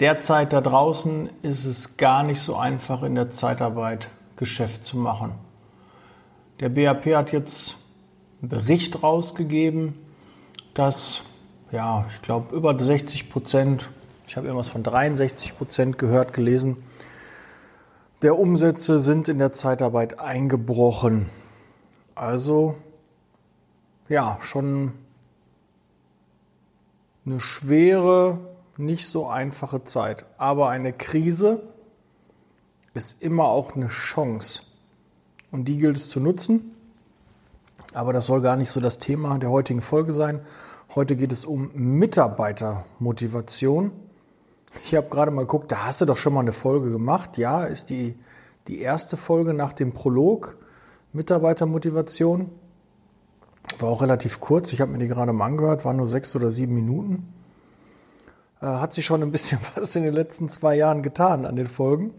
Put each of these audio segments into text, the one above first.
derzeit da draußen ist es gar nicht so einfach in der Zeitarbeit Geschäft zu machen. Der BAP hat jetzt einen Bericht rausgegeben, dass, ja, ich glaube, über 60 Prozent, ich habe irgendwas von 63 Prozent gehört, gelesen, der Umsätze sind in der Zeitarbeit eingebrochen. Also, ja, schon eine schwere, nicht so einfache Zeit. Aber eine Krise ist immer auch eine Chance. Und die gilt es zu nutzen. Aber das soll gar nicht so das Thema der heutigen Folge sein. Heute geht es um Mitarbeitermotivation. Ich habe gerade mal geguckt, da hast du doch schon mal eine Folge gemacht. Ja, ist die, die erste Folge nach dem Prolog Mitarbeitermotivation. War auch relativ kurz. Ich habe mir die gerade mal angehört, waren nur sechs oder sieben Minuten. Äh, hat sich schon ein bisschen was in den letzten zwei Jahren getan an den Folgen.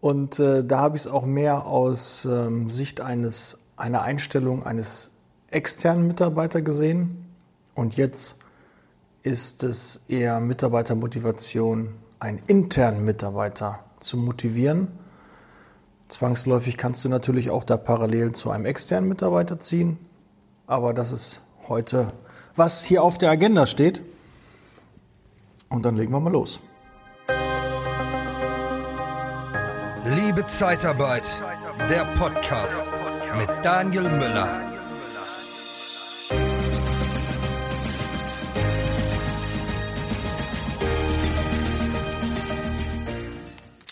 Und äh, da habe ich es auch mehr aus ähm, Sicht eines, einer Einstellung eines externen Mitarbeiters gesehen. Und jetzt ist es eher Mitarbeitermotivation, einen internen Mitarbeiter zu motivieren. Zwangsläufig kannst du natürlich auch da parallel zu einem externen Mitarbeiter ziehen. Aber das ist heute, was hier auf der Agenda steht. Und dann legen wir mal los. Liebe Zeitarbeit, der Podcast mit Daniel Müller.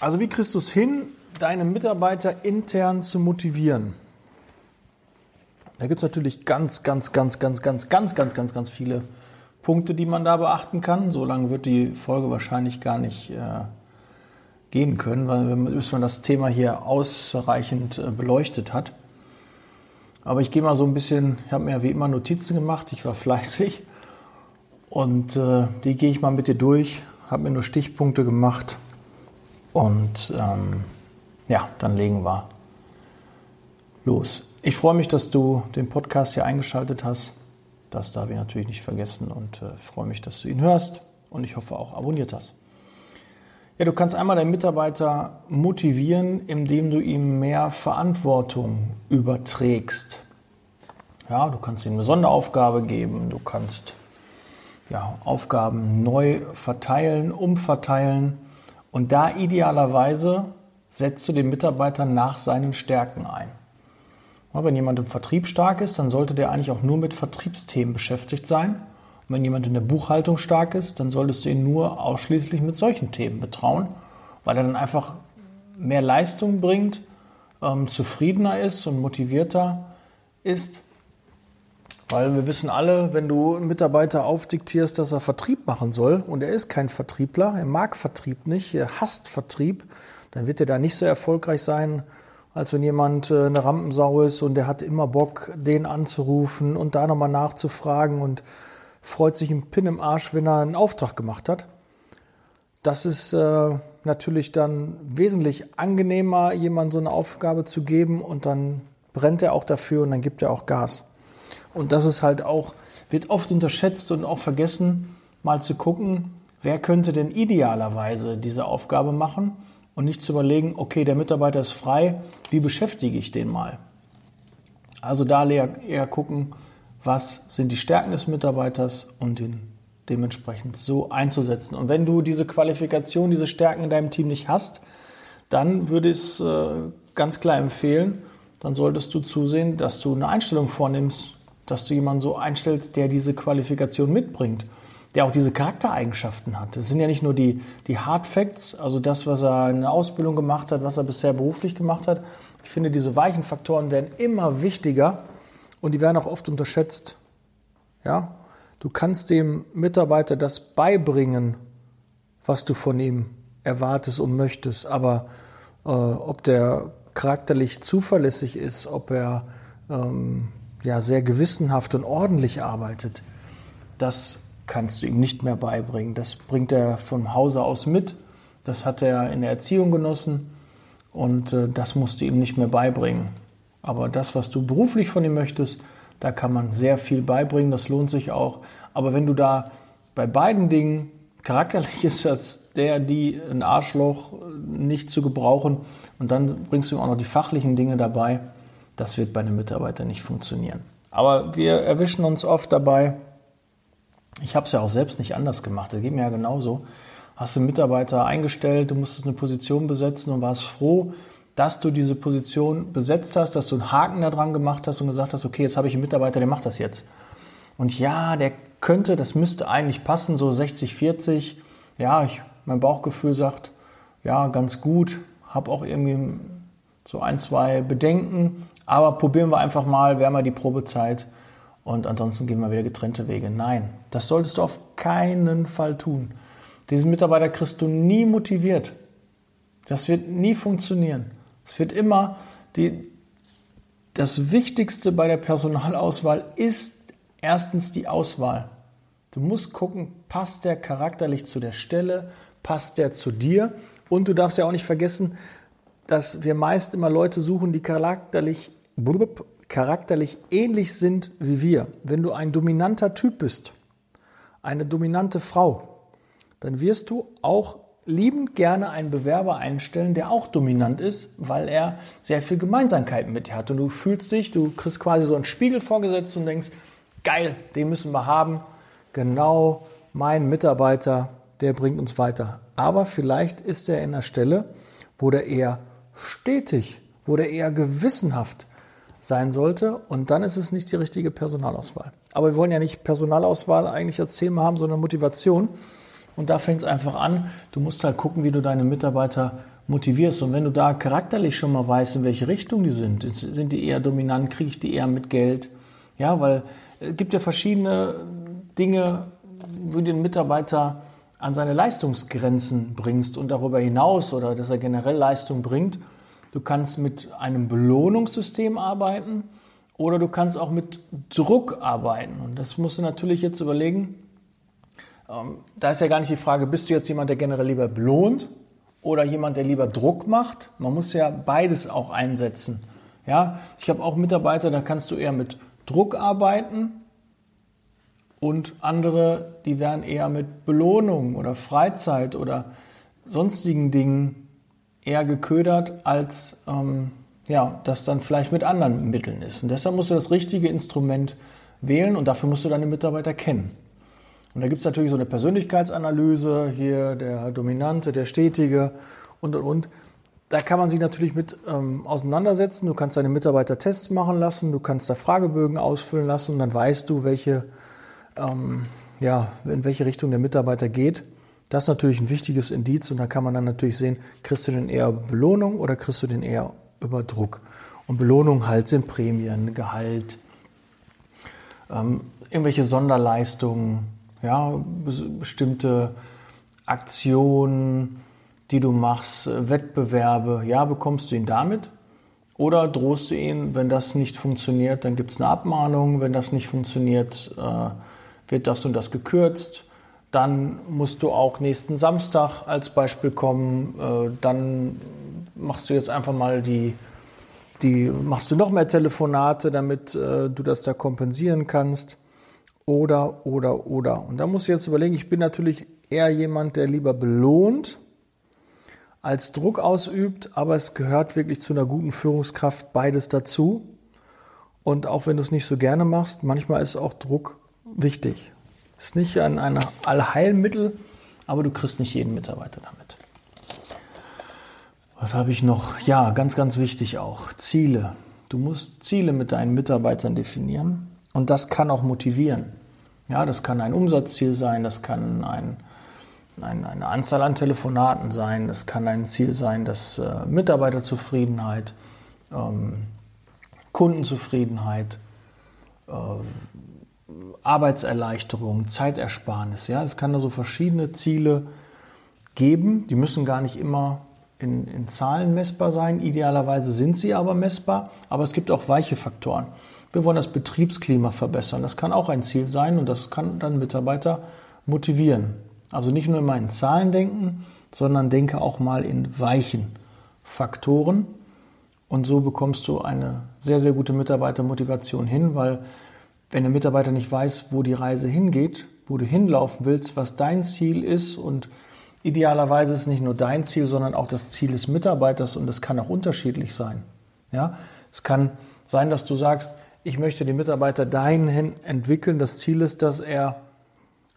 Also wie kriegst du es hin, deine Mitarbeiter intern zu motivieren? Da gibt es natürlich ganz, ganz, ganz, ganz, ganz, ganz, ganz, ganz, ganz viele Punkte, die man da beachten kann. So lange wird die Folge wahrscheinlich gar nicht äh, gehen können, weil bis man das Thema hier ausreichend äh, beleuchtet hat. Aber ich gehe mal so ein bisschen, ich habe mir wie immer Notizen gemacht, ich war fleißig und äh, die gehe ich mal mit dir durch, habe mir nur Stichpunkte gemacht und ähm, ja, dann legen wir los. Ich freue mich, dass du den Podcast hier eingeschaltet hast. Das darf ich natürlich nicht vergessen und äh, freue mich, dass du ihn hörst und ich hoffe auch abonniert hast. Ja, du kannst einmal deinen Mitarbeiter motivieren, indem du ihm mehr Verantwortung überträgst. Ja, du kannst ihm eine Sonderaufgabe geben, du kannst ja, Aufgaben neu verteilen, umverteilen und da idealerweise setzt du den Mitarbeiter nach seinen Stärken ein. Wenn jemand im Vertrieb stark ist, dann sollte der eigentlich auch nur mit Vertriebsthemen beschäftigt sein. Und wenn jemand in der Buchhaltung stark ist, dann solltest du ihn nur ausschließlich mit solchen Themen betrauen, weil er dann einfach mehr Leistung bringt, ähm, zufriedener ist und motivierter ist. Weil wir wissen alle, wenn du einen Mitarbeiter aufdiktierst, dass er Vertrieb machen soll und er ist kein Vertriebler, er mag Vertrieb nicht, er hasst Vertrieb, dann wird er da nicht so erfolgreich sein, als wenn jemand äh, eine Rampensau ist und der hat immer Bock, den anzurufen und da nochmal nachzufragen und freut sich im Pin im Arsch, wenn er einen Auftrag gemacht hat. Das ist äh, natürlich dann wesentlich angenehmer, jemandem so eine Aufgabe zu geben und dann brennt er auch dafür und dann gibt er auch Gas. Und das ist halt auch, wird oft unterschätzt und auch vergessen, mal zu gucken, wer könnte denn idealerweise diese Aufgabe machen und nicht zu überlegen, okay, der Mitarbeiter ist frei, wie beschäftige ich den mal? Also da eher gucken, was sind die Stärken des Mitarbeiters und ihn dementsprechend so einzusetzen. Und wenn du diese Qualifikation, diese Stärken in deinem Team nicht hast, dann würde ich es äh, ganz klar empfehlen, dann solltest du zusehen, dass du eine Einstellung vornimmst, dass du jemanden so einstellst, der diese Qualifikation mitbringt der auch diese Charaktereigenschaften hat. Das sind ja nicht nur die, die Hard Facts, also das, was er in der Ausbildung gemacht hat, was er bisher beruflich gemacht hat. Ich finde, diese weichen Faktoren werden immer wichtiger und die werden auch oft unterschätzt. Ja? Du kannst dem Mitarbeiter das beibringen, was du von ihm erwartest und möchtest, aber äh, ob der charakterlich zuverlässig ist, ob er ähm, ja, sehr gewissenhaft und ordentlich arbeitet, das kannst du ihm nicht mehr beibringen. Das bringt er vom Hause aus mit. Das hat er in der Erziehung genossen und äh, das musst du ihm nicht mehr beibringen. Aber das, was du beruflich von ihm möchtest, da kann man sehr viel beibringen, das lohnt sich auch. Aber wenn du da bei beiden Dingen charakterlich ist das der, die ein Arschloch nicht zu gebrauchen und dann bringst du ihm auch noch die fachlichen Dinge dabei. Das wird bei einem Mitarbeiter nicht funktionieren. Aber wir erwischen uns oft dabei, ich habe es ja auch selbst nicht anders gemacht, das geht mir ja genauso. Hast du einen Mitarbeiter eingestellt, du musstest eine Position besetzen und warst froh, dass du diese Position besetzt hast, dass du einen Haken da dran gemacht hast und gesagt hast, okay, jetzt habe ich einen Mitarbeiter, der macht das jetzt. Und ja, der könnte, das müsste eigentlich passen, so 60, 40. Ja, ich, mein Bauchgefühl sagt, ja, ganz gut. Habe auch irgendwie so ein, zwei Bedenken. Aber probieren wir einfach mal, wir haben ja die Probezeit und ansonsten gehen wir wieder getrennte Wege. Nein, das solltest du auf keinen Fall tun. Diesen Mitarbeiter kriegst du nie motiviert. Das wird nie funktionieren. Es wird immer die, das Wichtigste bei der Personalauswahl ist erstens die Auswahl. Du musst gucken, passt der charakterlich zu der Stelle, passt der zu dir und du darfst ja auch nicht vergessen, dass wir meist immer Leute suchen, die charakterlich, charakterlich ähnlich sind wie wir. Wenn du ein dominanter Typ bist, eine dominante Frau, dann wirst du auch liebend gerne einen Bewerber einstellen, der auch dominant ist, weil er sehr viel Gemeinsamkeiten mit dir hat. Und du fühlst dich, du kriegst quasi so einen Spiegel vorgesetzt und denkst, geil, den müssen wir haben. Genau mein Mitarbeiter, der bringt uns weiter. Aber vielleicht ist er in einer Stelle, wo der eher stetig, wo der eher gewissenhaft sein sollte. Und dann ist es nicht die richtige Personalauswahl. Aber wir wollen ja nicht Personalauswahl eigentlich als Thema haben, sondern Motivation. Und da fängt es einfach an. Du musst halt gucken, wie du deine Mitarbeiter motivierst. Und wenn du da charakterlich schon mal weißt, in welche Richtung die sind, sind die eher dominant, kriege ich die eher mit Geld. Ja, weil es gibt ja verschiedene Dinge, wo du den Mitarbeiter an seine Leistungsgrenzen bringst und darüber hinaus oder dass er generell Leistung bringt. Du kannst mit einem Belohnungssystem arbeiten oder du kannst auch mit Druck arbeiten. Und das musst du natürlich jetzt überlegen. Ähm, da ist ja gar nicht die Frage, bist du jetzt jemand, der generell lieber belohnt oder jemand, der lieber Druck macht? Man muss ja beides auch einsetzen. Ja, ich habe auch Mitarbeiter, da kannst du eher mit Druck arbeiten und andere, die werden eher mit Belohnung oder Freizeit oder sonstigen Dingen eher geködert, als ähm, ja, das dann vielleicht mit anderen Mitteln ist. Und deshalb musst du das richtige Instrument wählen und dafür musst du deine Mitarbeiter kennen. Und da gibt es natürlich so eine Persönlichkeitsanalyse, hier der Dominante, der Stetige und und und. Da kann man sich natürlich mit ähm, auseinandersetzen. Du kannst deine Mitarbeiter Tests machen lassen, du kannst da Fragebögen ausfüllen lassen und dann weißt du, welche, ähm, ja, in welche Richtung der Mitarbeiter geht. Das ist natürlich ein wichtiges Indiz und da kann man dann natürlich sehen, kriegst du den eher Belohnung oder kriegst du den eher über Druck. Und Belohnung halt sind Prämien, Gehalt, ähm, irgendwelche Sonderleistungen, ja, bestimmte Aktionen, die du machst, äh, Wettbewerbe, ja, bekommst du ihn damit? Oder drohst du ihn, wenn das nicht funktioniert, dann gibt es eine Abmahnung, wenn das nicht funktioniert, äh, wird das und das gekürzt dann musst du auch nächsten Samstag als Beispiel kommen. Äh, dann machst du jetzt einfach mal die, die machst du noch mehr Telefonate, damit äh, du das da kompensieren kannst. Oder, oder, oder. Und da musst du jetzt überlegen, ich bin natürlich eher jemand, der lieber belohnt als Druck ausübt, aber es gehört wirklich zu einer guten Führungskraft beides dazu. Und auch wenn du es nicht so gerne machst, manchmal ist auch Druck wichtig. Ist nicht ein, ein Allheilmittel, aber du kriegst nicht jeden Mitarbeiter damit. Was habe ich noch? Ja, ganz, ganz wichtig auch. Ziele. Du musst Ziele mit deinen Mitarbeitern definieren und das kann auch motivieren. Ja, das kann ein Umsatzziel sein, das kann ein, ein, eine Anzahl an Telefonaten sein, das kann ein Ziel sein, dass äh, Mitarbeiterzufriedenheit, ähm, Kundenzufriedenheit, äh, Arbeitserleichterung, Zeitersparnis. Ja, es kann da so verschiedene Ziele geben. Die müssen gar nicht immer in, in Zahlen messbar sein. Idealerweise sind sie aber messbar. Aber es gibt auch weiche Faktoren. Wir wollen das Betriebsklima verbessern. Das kann auch ein Ziel sein und das kann dann Mitarbeiter motivieren. Also nicht nur immer in Zahlen denken, sondern denke auch mal in weichen Faktoren. Und so bekommst du eine sehr, sehr gute Mitarbeitermotivation hin, weil wenn der Mitarbeiter nicht weiß, wo die Reise hingeht, wo du hinlaufen willst, was dein Ziel ist und idealerweise ist nicht nur dein Ziel, sondern auch das Ziel des Mitarbeiters und das kann auch unterschiedlich sein. Ja, es kann sein, dass du sagst, ich möchte den Mitarbeiter dahin entwickeln. Das Ziel ist, dass er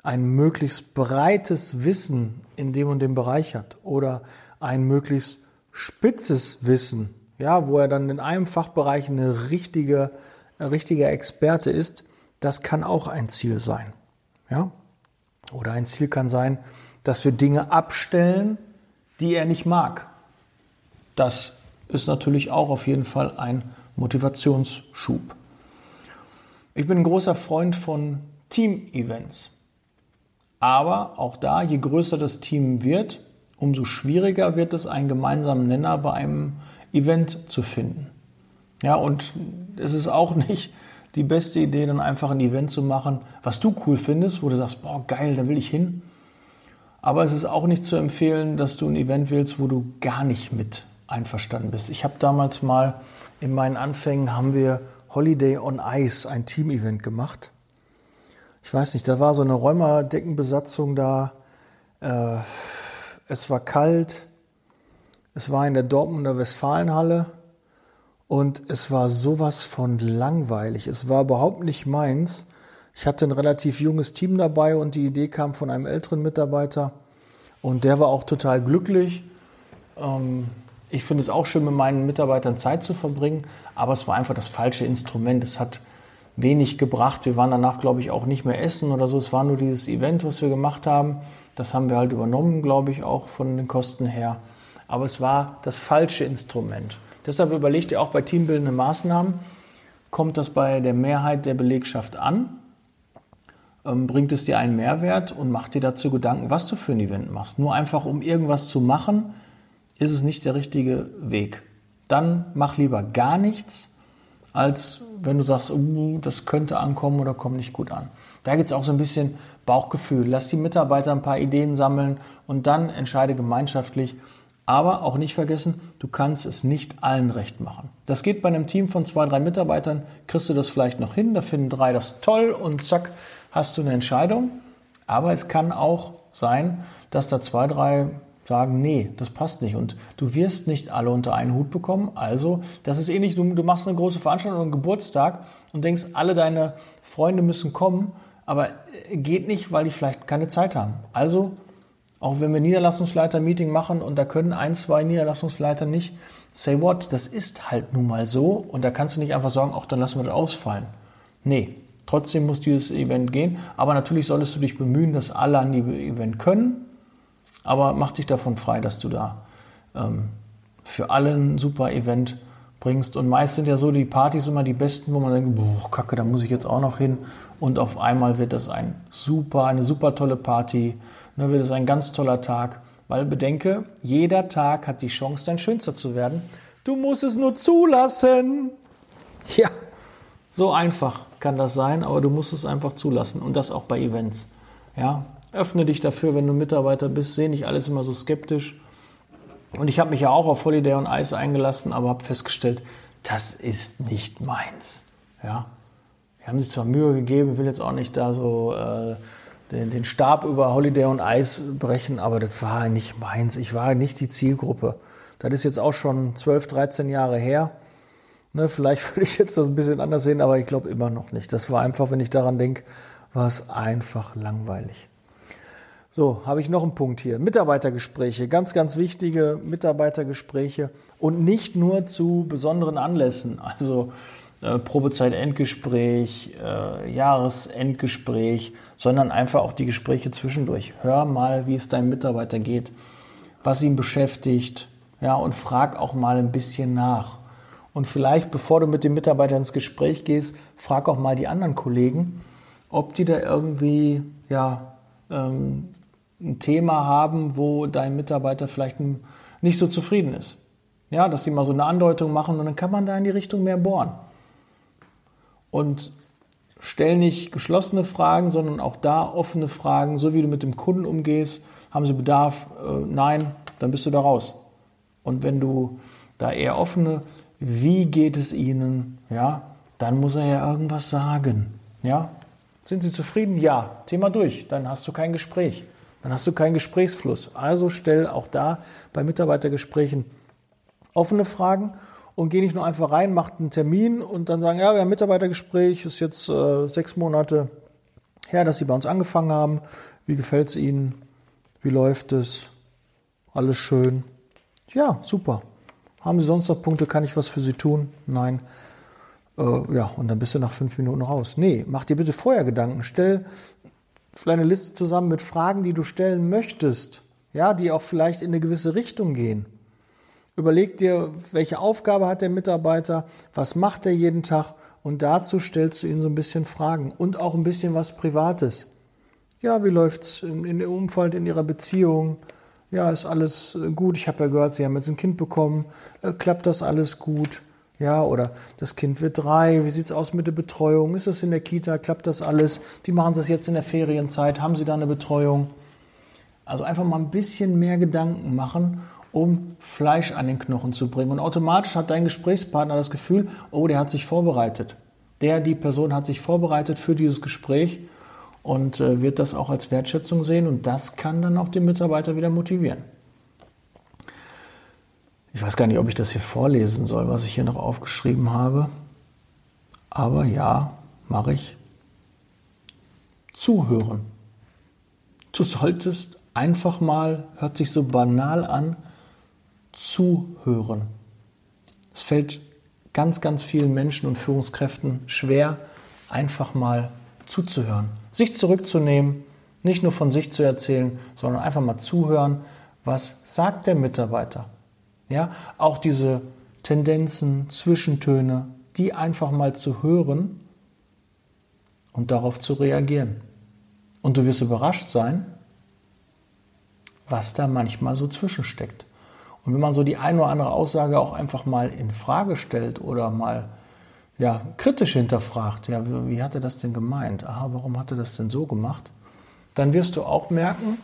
ein möglichst breites Wissen in dem und dem Bereich hat oder ein möglichst spitzes Wissen, ja, wo er dann in einem Fachbereich eine richtige, richtiger Experte ist. Das kann auch ein Ziel sein. Ja? Oder ein Ziel kann sein, dass wir Dinge abstellen, die er nicht mag. Das ist natürlich auch auf jeden Fall ein Motivationsschub. Ich bin ein großer Freund von Team-Events. Aber auch da, je größer das Team wird, umso schwieriger wird es, einen gemeinsamen Nenner bei einem Event zu finden. Ja, und es ist auch nicht die beste Idee, dann einfach ein Event zu machen, was du cool findest, wo du sagst, boah, geil, da will ich hin. Aber es ist auch nicht zu empfehlen, dass du ein Event willst, wo du gar nicht mit einverstanden bist. Ich habe damals mal in meinen Anfängen haben wir Holiday on Ice, ein Team-Event gemacht. Ich weiß nicht, da war so eine Räumerdeckenbesatzung da. Äh, es war kalt. Es war in der Dortmunder Westfalenhalle. Und es war sowas von langweilig. Es war überhaupt nicht meins. Ich hatte ein relativ junges Team dabei und die Idee kam von einem älteren Mitarbeiter. Und der war auch total glücklich. Ähm, ich finde es auch schön, mit meinen Mitarbeitern Zeit zu verbringen, aber es war einfach das falsche Instrument. Es hat wenig gebracht. Wir waren danach, glaube ich, auch nicht mehr essen oder so. Es war nur dieses Event, was wir gemacht haben. Das haben wir halt übernommen, glaube ich, auch von den Kosten her. Aber es war das falsche Instrument. Deshalb überlegt ihr auch bei teambildenden Maßnahmen, kommt das bei der Mehrheit der Belegschaft an? Ähm, bringt es dir einen Mehrwert und macht dir dazu Gedanken, was du für ein Event machst? Nur einfach, um irgendwas zu machen, ist es nicht der richtige Weg. Dann mach lieber gar nichts, als wenn du sagst, uh, das könnte ankommen oder kommt nicht gut an. Da geht es auch so ein bisschen Bauchgefühl. Lass die Mitarbeiter ein paar Ideen sammeln und dann entscheide gemeinschaftlich, aber auch nicht vergessen, du kannst es nicht allen recht machen. Das geht bei einem Team von zwei, drei Mitarbeitern, kriegst du das vielleicht noch hin, da finden drei das toll und zack, hast du eine Entscheidung. Aber es kann auch sein, dass da zwei, drei sagen, nee, das passt nicht. Und du wirst nicht alle unter einen Hut bekommen. Also, das ist ähnlich, du, du machst eine große Veranstaltung, einen Geburtstag und denkst, alle deine Freunde müssen kommen, aber geht nicht, weil die vielleicht keine Zeit haben. Also auch wenn wir Niederlassungsleiter-Meeting machen und da können ein, zwei Niederlassungsleiter nicht, say what, das ist halt nun mal so und da kannst du nicht einfach sagen, ach, dann lassen wir das ausfallen. Nee, trotzdem muss dieses Event gehen, aber natürlich solltest du dich bemühen, dass alle an die Event können, aber mach dich davon frei, dass du da ähm, für alle ein super Event bringst. Und meist sind ja so die Partys immer die besten, wo man denkt, boah, kacke, da muss ich jetzt auch noch hin. Und auf einmal wird das ein super, eine super tolle Party und dann wird es ein ganz toller Tag, weil bedenke, jeder Tag hat die Chance, dein Schönster zu werden. Du musst es nur zulassen. Ja, so einfach kann das sein, aber du musst es einfach zulassen und das auch bei Events. Ja, öffne dich dafür, wenn du Mitarbeiter bist, sehe nicht alles immer so skeptisch. Und ich habe mich ja auch auf Holiday on Ice eingelassen, aber habe festgestellt, das ist nicht meins. Ja, wir haben sich zwar Mühe gegeben, will jetzt auch nicht da so äh, den, den Stab über Holiday und Eis brechen, aber das war nicht meins. Ich war nicht die Zielgruppe. Das ist jetzt auch schon 12, 13 Jahre her. Ne, vielleicht würde ich jetzt das ein bisschen anders sehen, aber ich glaube immer noch nicht. Das war einfach, wenn ich daran denke, war es einfach langweilig. So, habe ich noch einen Punkt hier. Mitarbeitergespräche, ganz, ganz wichtige Mitarbeitergespräche und nicht nur zu besonderen Anlässen. Also äh, Probezeit-Endgespräch, äh, Jahresendgespräch, sondern einfach auch die Gespräche zwischendurch. Hör mal, wie es deinem Mitarbeiter geht, was ihn beschäftigt, ja, und frag auch mal ein bisschen nach. Und vielleicht, bevor du mit dem Mitarbeiter ins Gespräch gehst, frag auch mal die anderen Kollegen, ob die da irgendwie, ja, ähm, ein Thema haben, wo dein Mitarbeiter vielleicht nicht so zufrieden ist. Ja, dass die mal so eine Andeutung machen und dann kann man da in die Richtung mehr bohren und stell nicht geschlossene Fragen, sondern auch da offene Fragen, so wie du mit dem Kunden umgehst. Haben sie Bedarf? Äh, nein, dann bist du da raus. Und wenn du da eher offene, wie geht es ihnen, ja, dann muss er ja irgendwas sagen, ja. Sind Sie zufrieden? Ja. Thema durch. Dann hast du kein Gespräch. Dann hast du keinen Gesprächsfluss. Also stell auch da bei Mitarbeitergesprächen offene Fragen und geh nicht nur einfach rein, mach einen Termin und dann sagen, ja, wir haben Mitarbeitergespräch, ist jetzt äh, sechs Monate her, dass Sie bei uns angefangen haben. Wie gefällt es Ihnen? Wie läuft es? Alles schön? Ja, super. Haben Sie sonst noch Punkte? Kann ich was für Sie tun? Nein. Äh, ja, und dann bist du nach fünf Minuten raus. Nee, mach dir bitte vorher Gedanken. Stell eine Liste zusammen mit Fragen, die du stellen möchtest. Ja, die auch vielleicht in eine gewisse Richtung gehen. Überleg dir, welche Aufgabe hat der Mitarbeiter, was macht er jeden Tag und dazu stellst du ihm so ein bisschen Fragen und auch ein bisschen was Privates. Ja, wie läuft's in, in dem Umfeld in Ihrer Beziehung? Ja, ist alles gut. Ich habe ja gehört, Sie haben jetzt ein Kind bekommen. Äh, klappt das alles gut? Ja, oder das Kind wird drei. Wie sieht's aus mit der Betreuung? Ist das in der Kita? Klappt das alles? Wie machen Sie das jetzt in der Ferienzeit? Haben Sie da eine Betreuung? Also einfach mal ein bisschen mehr Gedanken machen, um Fleisch an den Knochen zu bringen. Und automatisch hat dein Gesprächspartner das Gefühl, oh, der hat sich vorbereitet. Der, die Person hat sich vorbereitet für dieses Gespräch und äh, wird das auch als Wertschätzung sehen und das kann dann auch den Mitarbeiter wieder motivieren. Ich weiß gar nicht, ob ich das hier vorlesen soll, was ich hier noch aufgeschrieben habe. Aber ja, mache ich. Zuhören. Du solltest einfach mal, hört sich so banal an, zuhören. Es fällt ganz, ganz vielen Menschen und Führungskräften schwer, einfach mal zuzuhören, sich zurückzunehmen, nicht nur von sich zu erzählen, sondern einfach mal zuhören, was sagt der Mitarbeiter. Ja, auch diese Tendenzen, Zwischentöne, die einfach mal zu hören und darauf zu reagieren. Und du wirst überrascht sein, was da manchmal so zwischensteckt. Und wenn man so die eine oder andere Aussage auch einfach mal in Frage stellt oder mal ja, kritisch hinterfragt, ja, wie, wie hat er das denn gemeint? Aha, warum hat er das denn so gemacht? Dann wirst du auch merken,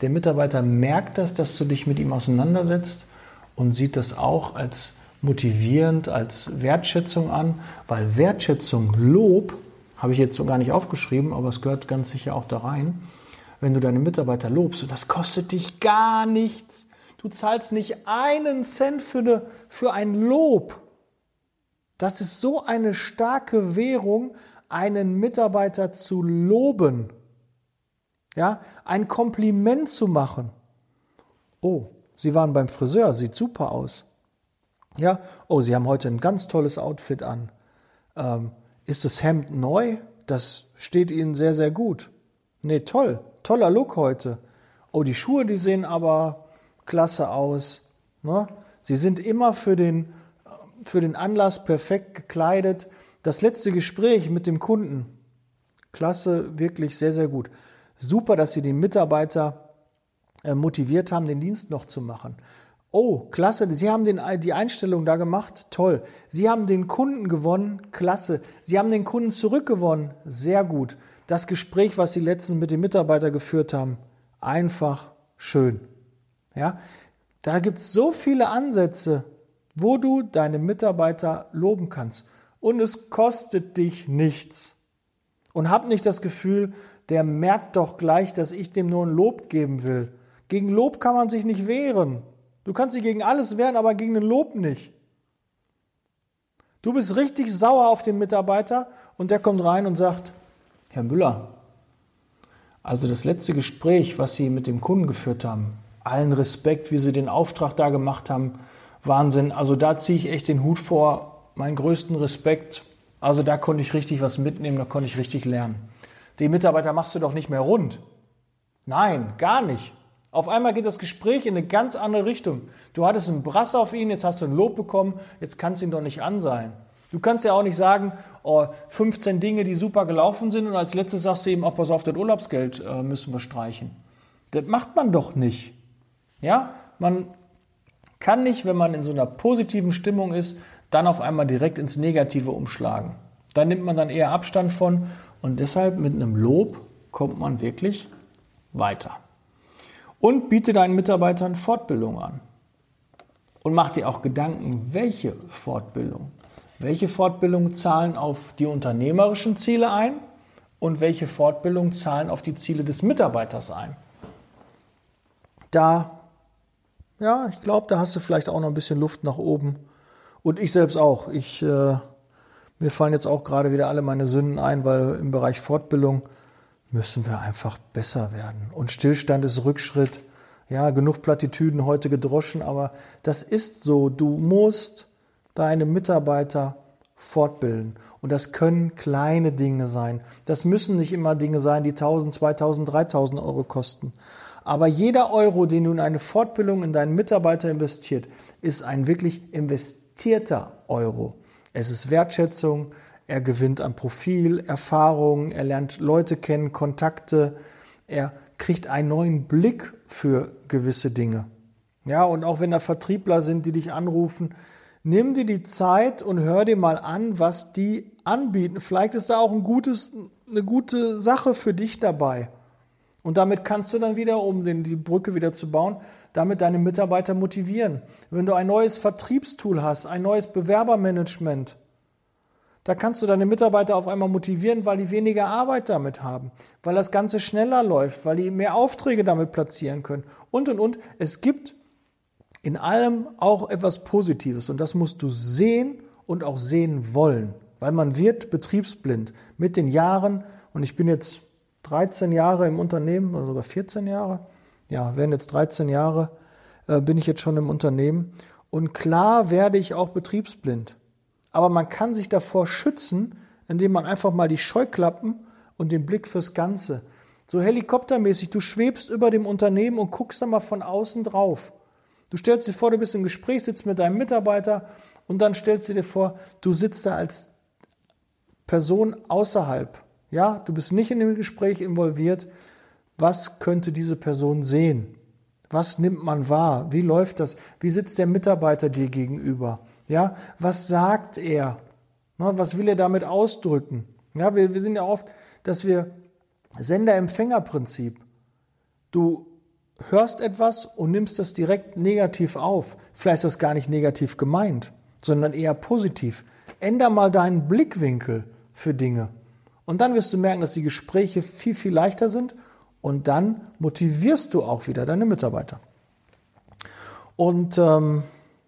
der Mitarbeiter merkt das, dass du dich mit ihm auseinandersetzt und sieht das auch als motivierend, als Wertschätzung an, weil Wertschätzung, Lob, habe ich jetzt so gar nicht aufgeschrieben, aber es gehört ganz sicher auch da rein. Wenn du deine Mitarbeiter lobst, und das kostet dich gar nichts. Du zahlst nicht einen Cent für, eine, für ein Lob. Das ist so eine starke Währung, einen Mitarbeiter zu loben. Ja, ein Kompliment zu machen. Oh, Sie waren beim Friseur, sieht super aus. Ja, oh, Sie haben heute ein ganz tolles Outfit an. Ähm, ist das Hemd neu? Das steht Ihnen sehr, sehr gut. Nee, toll, toller Look heute. Oh, die Schuhe, die sehen aber klasse aus. Ne? Sie sind immer für den für den Anlass perfekt gekleidet. Das letzte Gespräch mit dem Kunden, klasse, wirklich sehr, sehr gut. Super, dass Sie den Mitarbeiter äh, motiviert haben, den Dienst noch zu machen. Oh, klasse, Sie haben den, die Einstellung da gemacht, toll. Sie haben den Kunden gewonnen, klasse. Sie haben den Kunden zurückgewonnen, sehr gut. Das Gespräch, was Sie letztens mit dem Mitarbeiter geführt haben, einfach schön. Ja, da gibt es so viele Ansätze, wo du deine Mitarbeiter loben kannst. Und es kostet dich nichts. Und hab nicht das Gefühl, der merkt doch gleich, dass ich dem nur ein Lob geben will. Gegen Lob kann man sich nicht wehren. Du kannst dich gegen alles wehren, aber gegen ein Lob nicht. Du bist richtig sauer auf den Mitarbeiter und der kommt rein und sagt, Herr Müller, also das letzte Gespräch, was Sie mit dem Kunden geführt haben, allen Respekt, wie Sie den Auftrag da gemacht haben, Wahnsinn. Also da ziehe ich echt den Hut vor. Meinen größten Respekt. Also da konnte ich richtig was mitnehmen, da konnte ich richtig lernen. Den Mitarbeiter machst du doch nicht mehr rund. Nein, gar nicht. Auf einmal geht das Gespräch in eine ganz andere Richtung. Du hattest einen Brass auf ihn, jetzt hast du ein Lob bekommen, jetzt kannst du ihn doch nicht ansehen. Du kannst ja auch nicht sagen, oh, 15 Dinge, die super gelaufen sind und als letztes sagst du ihm, oh, pass auf, das Urlaubsgeld äh, müssen wir streichen. Das macht man doch nicht. Ja, man kann nicht, wenn man in so einer positiven Stimmung ist, dann auf einmal direkt ins Negative umschlagen. Da nimmt man dann eher Abstand von und deshalb mit einem Lob kommt man wirklich weiter. Und biete deinen Mitarbeitern Fortbildung an. Und mach dir auch Gedanken, welche Fortbildung. Welche Fortbildungen zahlen auf die unternehmerischen Ziele ein und welche Fortbildungen zahlen auf die Ziele des Mitarbeiters ein. Da, ja, ich glaube, da hast du vielleicht auch noch ein bisschen Luft nach oben. Und ich selbst auch. Ich, äh, mir fallen jetzt auch gerade wieder alle meine Sünden ein, weil im Bereich Fortbildung müssen wir einfach besser werden. Und Stillstand ist Rückschritt. Ja, genug Plattitüden heute gedroschen, aber das ist so. Du musst deine Mitarbeiter fortbilden. Und das können kleine Dinge sein. Das müssen nicht immer Dinge sein, die 1000, 2000, 3000 Euro kosten. Aber jeder Euro, den du in eine Fortbildung in deinen Mitarbeiter investiert, ist ein wirklich investierter Euro. Es ist Wertschätzung, er gewinnt an Profil, Erfahrung, er lernt Leute kennen, Kontakte, er kriegt einen neuen Blick für gewisse Dinge. Ja, und auch wenn da Vertriebler sind, die dich anrufen, nimm dir die Zeit und hör dir mal an, was die anbieten. Vielleicht ist da auch ein gutes, eine gute Sache für dich dabei. Und damit kannst du dann wieder, um den, die Brücke wieder zu bauen, damit deine Mitarbeiter motivieren. Wenn du ein neues Vertriebstool hast, ein neues Bewerbermanagement, da kannst du deine Mitarbeiter auf einmal motivieren, weil die weniger Arbeit damit haben, weil das Ganze schneller läuft, weil die mehr Aufträge damit platzieren können und, und, und. Es gibt in allem auch etwas Positives und das musst du sehen und auch sehen wollen, weil man wird betriebsblind mit den Jahren und ich bin jetzt 13 Jahre im Unternehmen oder sogar 14 Jahre. Ja, werden jetzt 13 Jahre, äh, bin ich jetzt schon im Unternehmen. Und klar werde ich auch betriebsblind. Aber man kann sich davor schützen, indem man einfach mal die Scheuklappen und den Blick fürs Ganze. So helikoptermäßig, du schwebst über dem Unternehmen und guckst da mal von außen drauf. Du stellst dir vor, du bist im Gespräch, sitzt mit deinem Mitarbeiter und dann stellst du dir vor, du sitzt da als Person außerhalb ja, du bist nicht in dem Gespräch involviert. Was könnte diese Person sehen? Was nimmt man wahr? Wie läuft das? Wie sitzt der Mitarbeiter dir gegenüber? Ja, was sagt er? Was will er damit ausdrücken? Ja, wir, wir sind ja oft, dass wir Sender-Empfänger-Prinzip. Du hörst etwas und nimmst das direkt negativ auf. Vielleicht ist das gar nicht negativ gemeint, sondern eher positiv. Änder mal deinen Blickwinkel für Dinge. Und dann wirst du merken, dass die Gespräche viel, viel leichter sind und dann motivierst du auch wieder deine Mitarbeiter. Und ähm,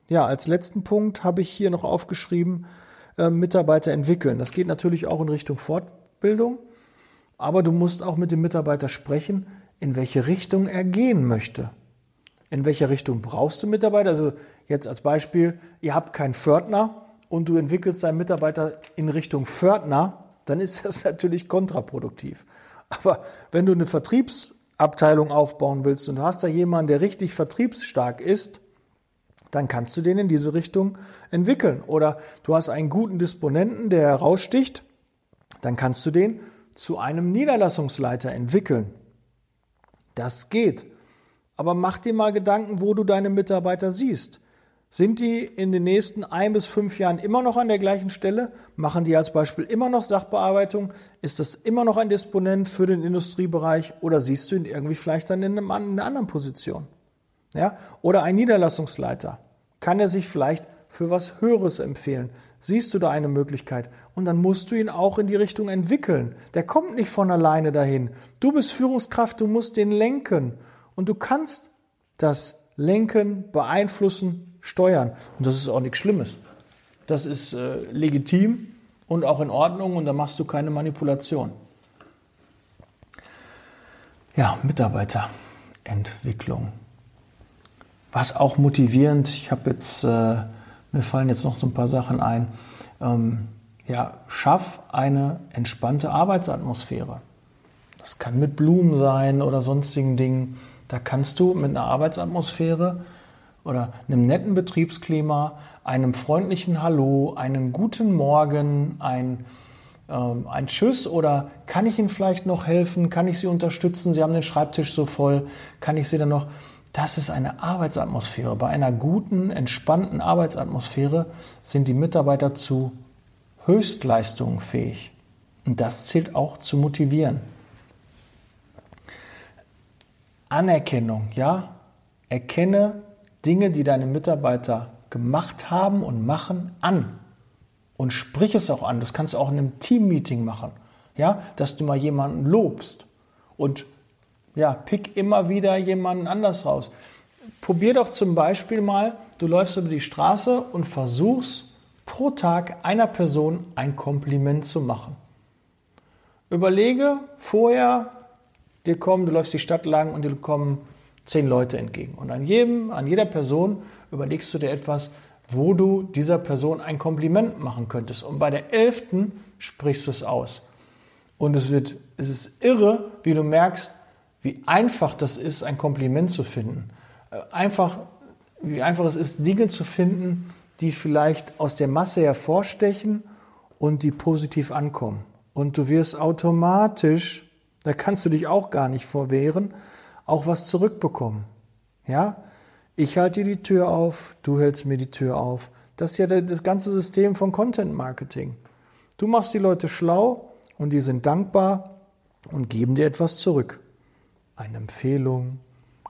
ja, als letzten Punkt habe ich hier noch aufgeschrieben, äh, Mitarbeiter entwickeln. Das geht natürlich auch in Richtung Fortbildung, aber du musst auch mit dem Mitarbeiter sprechen, in welche Richtung er gehen möchte. In welche Richtung brauchst du Mitarbeiter? Also jetzt als Beispiel, ihr habt keinen Fördner und du entwickelst deinen Mitarbeiter in Richtung Fördner, dann ist das natürlich kontraproduktiv. Aber wenn du eine Vertriebsabteilung aufbauen willst und du hast da jemanden, der richtig vertriebsstark ist, dann kannst du den in diese Richtung entwickeln. Oder du hast einen guten Disponenten, der heraussticht, dann kannst du den zu einem Niederlassungsleiter entwickeln. Das geht. Aber mach dir mal Gedanken, wo du deine Mitarbeiter siehst. Sind die in den nächsten ein bis fünf Jahren immer noch an der gleichen Stelle? Machen die als Beispiel immer noch Sachbearbeitung? Ist das immer noch ein Disponent für den Industriebereich? Oder siehst du ihn irgendwie vielleicht dann in, einer anderen Position? Ja? Oder ein Niederlassungsleiter? Kann er sich vielleicht für was Höheres empfehlen? Siehst du da eine Möglichkeit? Und dann musst du ihn auch in die Richtung entwickeln. Der kommt nicht von alleine dahin. Du bist Führungskraft, du musst den lenken. Und du kannst das lenken, beeinflussen, steuern. Und das ist auch nichts Schlimmes. Das ist äh, legitim und auch in Ordnung und da machst du keine Manipulation. Ja, Mitarbeiterentwicklung. Was auch motivierend, ich habe jetzt, äh, mir fallen jetzt noch so ein paar Sachen ein. Ähm, ja, schaff eine entspannte Arbeitsatmosphäre. Das kann mit Blumen sein oder sonstigen Dingen. Da kannst du mit einer Arbeitsatmosphäre oder einem netten Betriebsklima, einem freundlichen Hallo, einem guten Morgen, ein, äh, ein Tschüss oder kann ich Ihnen vielleicht noch helfen? Kann ich Sie unterstützen? Sie haben den Schreibtisch so voll. Kann ich Sie dann noch? Das ist eine Arbeitsatmosphäre. Bei einer guten, entspannten Arbeitsatmosphäre sind die Mitarbeiter zu Höchstleistungen fähig. Und das zählt auch zu motivieren. Anerkennung, ja? Erkenne Dinge, die deine Mitarbeiter gemacht haben und machen, an. Und sprich es auch an. Das kannst du auch in einem Teammeeting machen. Ja, dass du mal jemanden lobst und ja, pick immer wieder jemanden anders raus. Probier doch zum Beispiel mal, du läufst über die Straße und versuchst pro Tag einer Person ein Kompliment zu machen. Überlege vorher, dir kommen, du läufst die Stadt lang und dir kommen zehn Leute entgegen. Und an jedem, an jeder Person überlegst du dir etwas, wo du dieser Person ein Kompliment machen könntest. Und bei der elften sprichst du es aus. Und es wird, es ist irre, wie du merkst, wie einfach das ist, ein Kompliment zu finden. Äh, einfach, wie einfach es ist, Dinge zu finden, die vielleicht aus der Masse hervorstechen und die positiv ankommen. Und du wirst automatisch, da kannst du dich auch gar nicht vorwehren, auch was zurückbekommen. Ja? Ich halte dir die Tür auf, du hältst mir die Tür auf. Das ist ja das ganze System von Content Marketing. Du machst die Leute schlau und die sind dankbar und geben dir etwas zurück. Eine Empfehlung,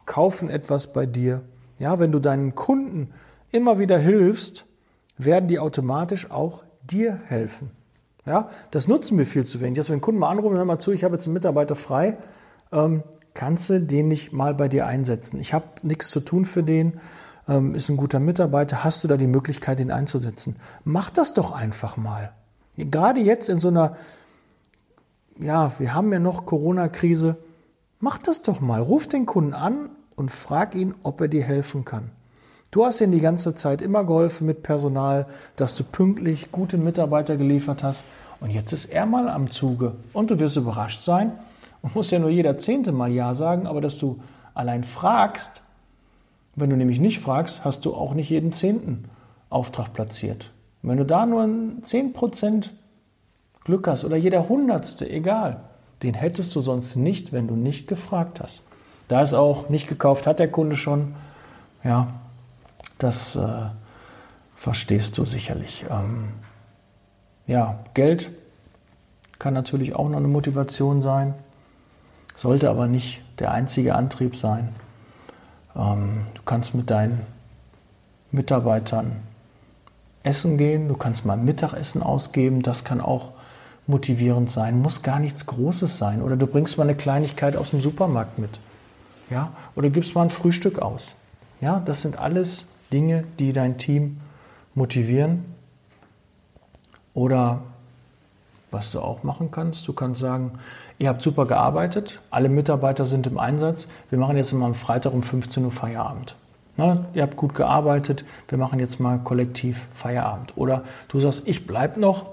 kaufen etwas bei dir. Ja, wenn du deinen Kunden immer wieder hilfst, werden die automatisch auch dir helfen. Ja, das nutzen wir viel zu wenig. Wir einen Kunden mal anrufen, hör mal zu, ich habe jetzt einen Mitarbeiter frei, ähm, kannst du den nicht mal bei dir einsetzen? Ich habe nichts zu tun für den, ähm, ist ein guter Mitarbeiter, hast du da die Möglichkeit, den einzusetzen? Mach das doch einfach mal. Gerade jetzt in so einer, ja, wir haben ja noch Corona-Krise, mach das doch mal. Ruf den Kunden an und frag ihn, ob er dir helfen kann. Du hast ihm die ganze Zeit immer geholfen mit Personal, dass du pünktlich gute Mitarbeiter geliefert hast. Und jetzt ist er mal am Zuge. Und du wirst überrascht sein, und muss ja nur jeder Zehnte mal Ja sagen, aber dass du allein fragst, wenn du nämlich nicht fragst, hast du auch nicht jeden zehnten Auftrag platziert. Wenn du da nur ein 10% Glück hast oder jeder Hundertste, egal, den hättest du sonst nicht, wenn du nicht gefragt hast. Da ist auch nicht gekauft, hat der Kunde schon. Ja, das äh, verstehst du sicherlich. Ähm, ja, Geld kann natürlich auch noch eine Motivation sein sollte aber nicht der einzige Antrieb sein. Ähm, du kannst mit deinen Mitarbeitern essen gehen, du kannst mal Mittagessen ausgeben, das kann auch motivierend sein, muss gar nichts Großes sein. Oder du bringst mal eine Kleinigkeit aus dem Supermarkt mit. Ja? Oder gibst mal ein Frühstück aus. Ja? Das sind alles Dinge, die dein Team motivieren. Oder was du auch machen kannst, du kannst sagen, ihr habt super gearbeitet, alle Mitarbeiter sind im Einsatz, wir machen jetzt mal am Freitag um 15 Uhr Feierabend. Na, ihr habt gut gearbeitet, wir machen jetzt mal kollektiv Feierabend. Oder du sagst, ich bleib noch,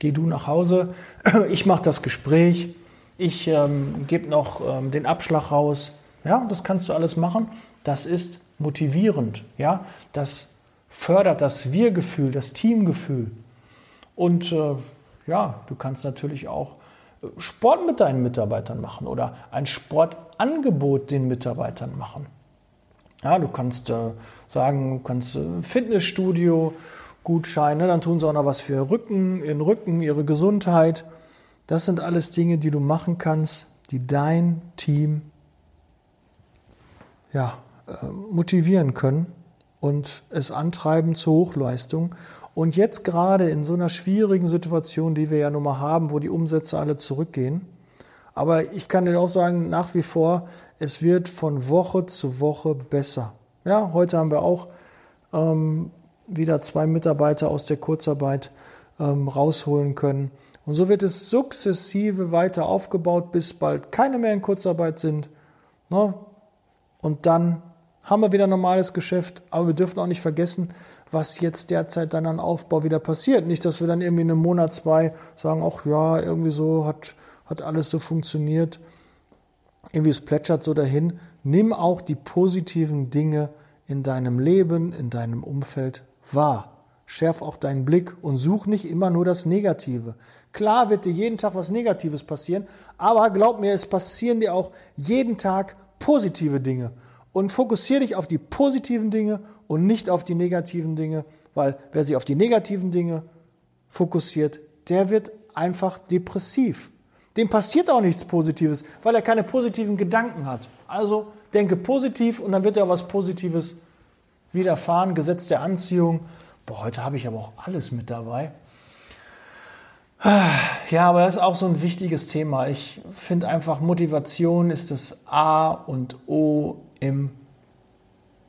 geh du nach Hause, ich mache das Gespräch, ich ähm, gebe noch ähm, den Abschlag raus. Ja, das kannst du alles machen. Das ist motivierend. Ja, das fördert das Wir-Gefühl, das Teamgefühl. Und äh, ja, du kannst natürlich auch Sport mit deinen Mitarbeitern machen oder ein Sportangebot den Mitarbeitern machen. Ja, du kannst äh, sagen, du kannst äh, Fitnessstudio Gutscheine, dann tun sie auch noch was für Rücken, ihren Rücken, ihre Gesundheit. Das sind alles Dinge, die du machen kannst, die dein Team ja, äh, motivieren können und es antreiben zur Hochleistung. Und jetzt gerade in so einer schwierigen Situation, die wir ja nun mal haben, wo die Umsätze alle zurückgehen. Aber ich kann dir auch sagen, nach wie vor, es wird von Woche zu Woche besser. Ja, heute haben wir auch ähm, wieder zwei Mitarbeiter aus der Kurzarbeit ähm, rausholen können. Und so wird es sukzessive weiter aufgebaut, bis bald keine mehr in Kurzarbeit sind. Ne? Und dann haben wir wieder normales Geschäft, aber wir dürfen auch nicht vergessen, was jetzt derzeit dann an Aufbau wieder passiert. Nicht, dass wir dann irgendwie in einem Monat, zwei sagen, ach ja, irgendwie so hat, hat alles so funktioniert. Irgendwie es plätschert so dahin. Nimm auch die positiven Dinge in deinem Leben, in deinem Umfeld wahr. Schärf auch deinen Blick und such nicht immer nur das Negative. Klar wird dir jeden Tag was Negatives passieren, aber glaub mir, es passieren dir auch jeden Tag positive Dinge und fokussiere dich auf die positiven Dinge und nicht auf die negativen Dinge, weil wer sich auf die negativen Dinge fokussiert, der wird einfach depressiv. Dem passiert auch nichts Positives, weil er keine positiven Gedanken hat. Also denke positiv und dann wird er was Positives widerfahren. Gesetz der Anziehung. Boah, heute habe ich aber auch alles mit dabei. Ja, aber das ist auch so ein wichtiges Thema. Ich finde einfach, Motivation ist das A und O im,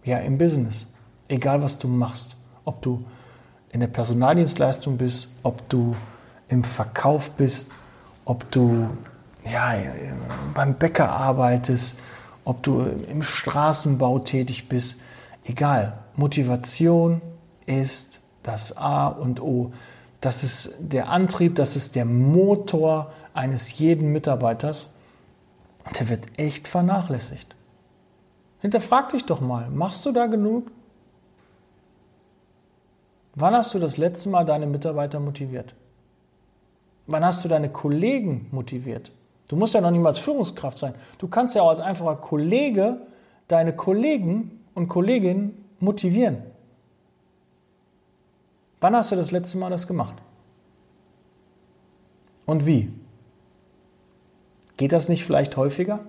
ja, im Business. Egal, was du machst. Ob du in der Personaldienstleistung bist, ob du im Verkauf bist, ob du ja, beim Bäcker arbeitest, ob du im Straßenbau tätig bist. Egal. Motivation ist das A und O. Das ist der Antrieb, das ist der Motor eines jeden Mitarbeiters. Der wird echt vernachlässigt. Hinterfrag dich doch mal, machst du da genug? Wann hast du das letzte Mal deine Mitarbeiter motiviert? Wann hast du deine Kollegen motiviert? Du musst ja noch niemals Führungskraft sein. Du kannst ja auch als einfacher Kollege deine Kollegen und Kolleginnen motivieren. Wann hast du das letzte Mal das gemacht? Und wie? Geht das nicht vielleicht häufiger?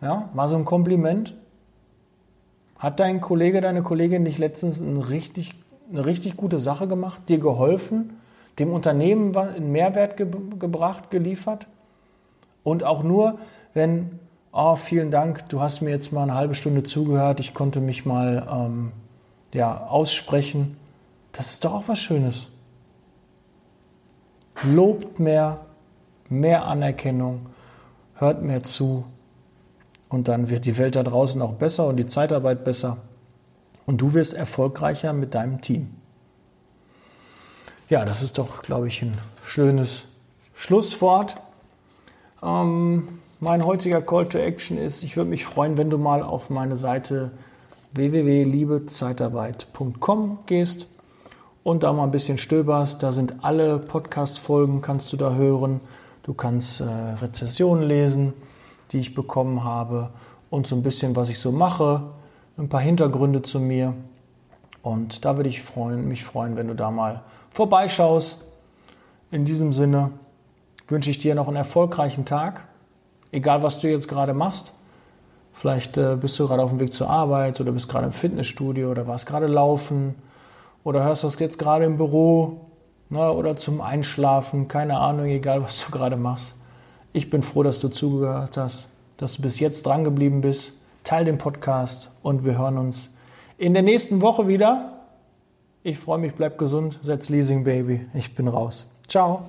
Ja, mal so ein Kompliment. Hat dein Kollege, deine Kollegin nicht letztens eine richtig, eine richtig gute Sache gemacht, dir geholfen, dem Unternehmen einen Mehrwert ge gebracht, geliefert? Und auch nur, wenn, oh, vielen Dank, du hast mir jetzt mal eine halbe Stunde zugehört, ich konnte mich mal ähm, ja, aussprechen, das ist doch auch was Schönes. Lobt mehr, mehr Anerkennung, hört mehr zu und dann wird die Welt da draußen auch besser und die Zeitarbeit besser und du wirst erfolgreicher mit deinem Team. Ja, das ist doch, glaube ich, ein schönes Schlusswort. Ähm, mein heutiger Call to Action ist, ich würde mich freuen, wenn du mal auf meine Seite www.liebezeitarbeit.com gehst und da mal ein bisschen stöberst. Da sind alle Podcast-Folgen, kannst du da hören. Du kannst äh, Rezessionen lesen, die ich bekommen habe und so ein bisschen, was ich so mache, ein paar Hintergründe zu mir. Und da würde ich freuen, mich freuen, wenn du da mal vorbeischaust. In diesem Sinne wünsche ich dir noch einen erfolgreichen Tag, egal was du jetzt gerade machst. Vielleicht äh, bist du gerade auf dem Weg zur Arbeit oder bist gerade im Fitnessstudio oder warst gerade laufen oder hörst das jetzt gerade im Büro ne, oder zum Einschlafen. Keine Ahnung, egal was du gerade machst. Ich bin froh, dass du zugehört hast, dass du bis jetzt dran geblieben bist. Teil den Podcast und wir hören uns in der nächsten Woche wieder. Ich freue mich, bleib gesund, setz Leasing Baby. Ich bin raus. Ciao.